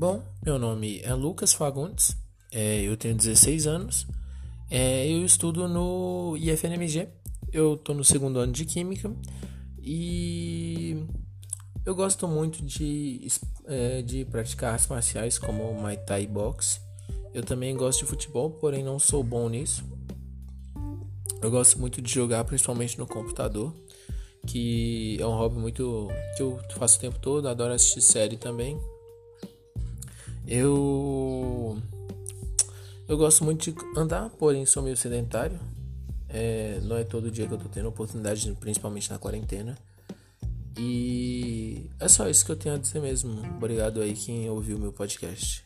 Bom, meu nome é Lucas Fagundes, é, eu tenho 16 anos, é, eu estudo no IFNMG, eu estou no segundo ano de Química e eu gosto muito de, é, de praticar artes marciais como Muay Thai Boxe. Eu também gosto de futebol, porém não sou bom nisso. Eu gosto muito de jogar, principalmente no computador, que é um hobby muito que eu faço o tempo todo. Adoro assistir série também. Eu eu gosto muito de andar, porém sou meio sedentário. É, não é todo dia que eu tô tendo oportunidade, principalmente na quarentena. E é só isso que eu tenho a dizer mesmo. Obrigado aí quem ouviu meu podcast.